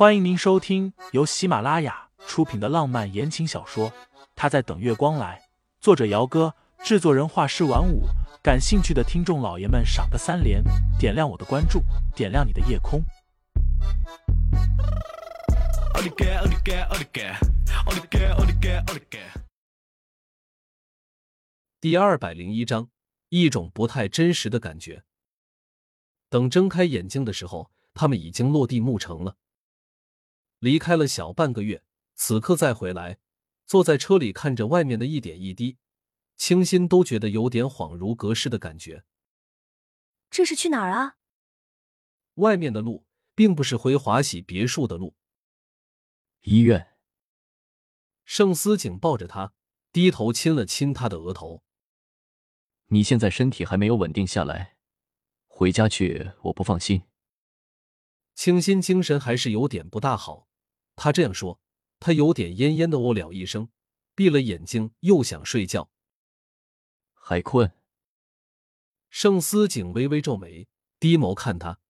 欢迎您收听由喜马拉雅出品的浪漫言情小说《他在等月光来》，作者：姚哥，制作人：画师晚舞。感兴趣的听众老爷们，赏个三连，点亮我的关注，点亮你的夜空。第二百零一章，一种不太真实的感觉。等睁开眼睛的时候，他们已经落地牧城了。离开了小半个月，此刻再回来，坐在车里看着外面的一点一滴，清新都觉得有点恍如隔世的感觉。这是去哪儿啊？外面的路并不是回华喜别墅的路。医院。盛思景抱着他，低头亲了亲他的额头。你现在身体还没有稳定下来，回家去我不放心。清新精神还是有点不大好。他这样说，他有点恹恹的哦了一声，闭了眼睛，又想睡觉。还困？盛思景微微皱眉，低眸看他，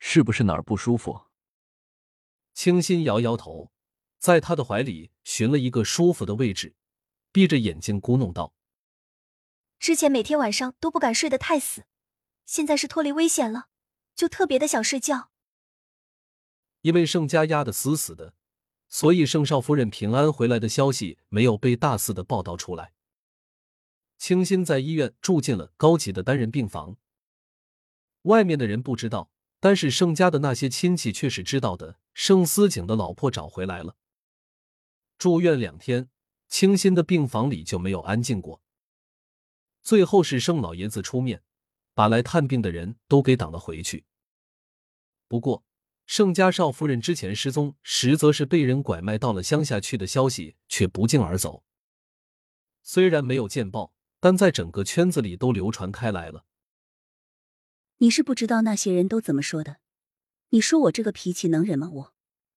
是不是哪儿不舒服？清新摇摇头，在他的怀里寻了一个舒服的位置，闭着眼睛咕哝道：“之前每天晚上都不敢睡得太死，现在是脱离危险了，就特别的想睡觉。”因为盛家压得死死的，所以盛少夫人平安回来的消息没有被大肆的报道出来。清新在医院住进了高级的单人病房，外面的人不知道，但是盛家的那些亲戚却是知道的。盛思景的老婆找回来了。住院两天，清新的病房里就没有安静过。最后是盛老爷子出面，把来探病的人都给挡了回去。不过。盛家少夫人之前失踪，实则是被人拐卖到了乡下去的消息却不胫而走。虽然没有见报，但在整个圈子里都流传开来了。你是不知道那些人都怎么说的。你说我这个脾气能忍吗？我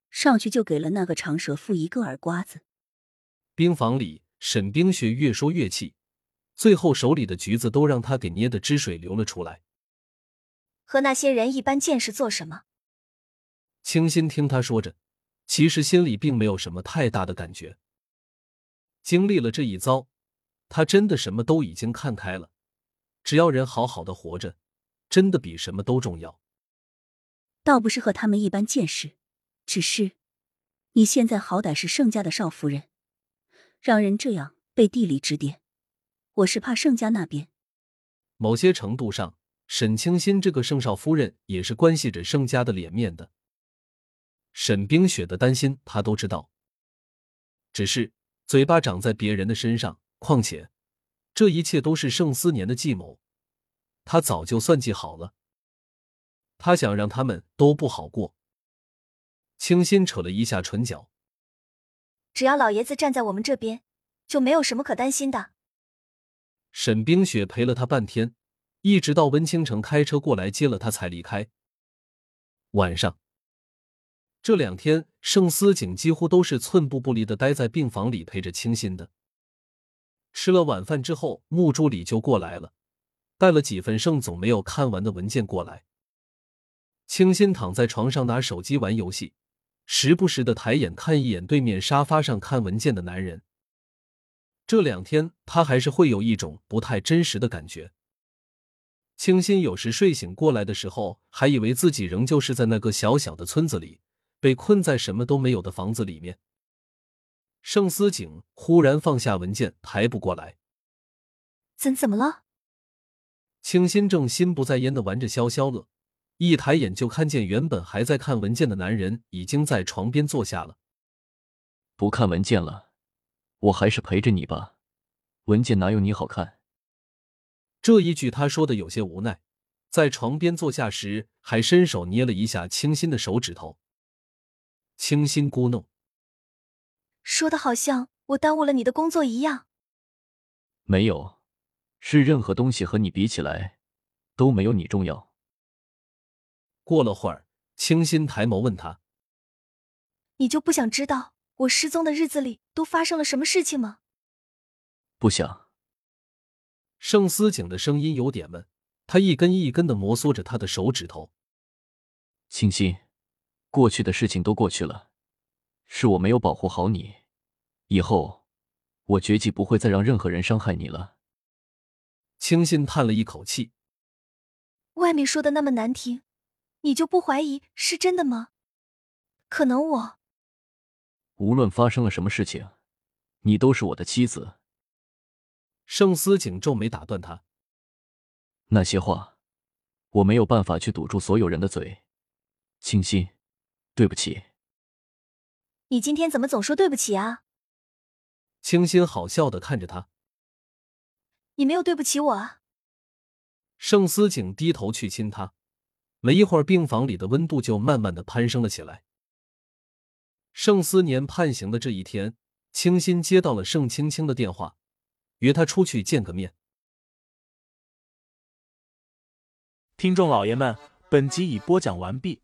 上去就给了那个长舌妇一个耳刮子。病房里，沈冰雪越说越气，最后手里的橘子都让他给捏的汁水流了出来。和那些人一般见识做什么？清新听他说着，其实心里并没有什么太大的感觉。经历了这一遭，他真的什么都已经看开了。只要人好好的活着，真的比什么都重要。倒不是和他们一般见识，只是你现在好歹是盛家的少夫人，让人这样背地里指点，我是怕盛家那边。某些程度上，沈清新这个盛少夫人也是关系着盛家的脸面的。沈冰雪的担心，他都知道。只是嘴巴长在别人的身上，况且这一切都是盛思年的计谋，他早就算计好了。他想让他们都不好过。清新扯了一下唇角，只要老爷子站在我们这边，就没有什么可担心的。沈冰雪陪了他半天，一直到温倾城开车过来接了他才离开。晚上。这两天，盛思景几乎都是寸步不离的待在病房里陪着清新的。吃了晚饭之后，穆助理就过来了，带了几份盛总没有看完的文件过来。清新躺在床上拿手机玩游戏，时不时的抬眼看一眼对面沙发上看文件的男人。这两天，他还是会有一种不太真实的感觉。清新有时睡醒过来的时候，还以为自己仍旧是在那个小小的村子里。被困在什么都没有的房子里面，盛思景忽然放下文件，抬不过来。怎怎么了？清新正心不在焉的玩着消消乐，一抬眼就看见原本还在看文件的男人已经在床边坐下了。不看文件了，我还是陪着你吧。文件哪有你好看？这一句他说的有些无奈，在床边坐下时还伸手捏了一下清新的手指头。清新咕哝，说的好像我耽误了你的工作一样。没有，是任何东西和你比起来都没有你重要。过了会儿，清新抬眸问他：“你就不想知道我失踪的日子里都发生了什么事情吗？”不想。盛思景的声音有点闷，他一根一根的摩挲着他的手指头。清新。过去的事情都过去了，是我没有保护好你。以后，我决计不会再让任何人伤害你了。清新叹了一口气，外面说的那么难听，你就不怀疑是真的吗？可能我……无论发生了什么事情，你都是我的妻子。盛思景皱眉打断他：“那些话，我没有办法去堵住所有人的嘴。清新，对不起。你今天怎么总说对不起啊？”清新好笑的看着他：“你没有对不起我啊。”盛思景低头去亲他，没一会儿，病房里的温度就慢慢的攀升了起来。盛思年判刑的这一天，清新接到了盛青青的电话，约他出去见个面。听众老爷们，本集已播讲完毕，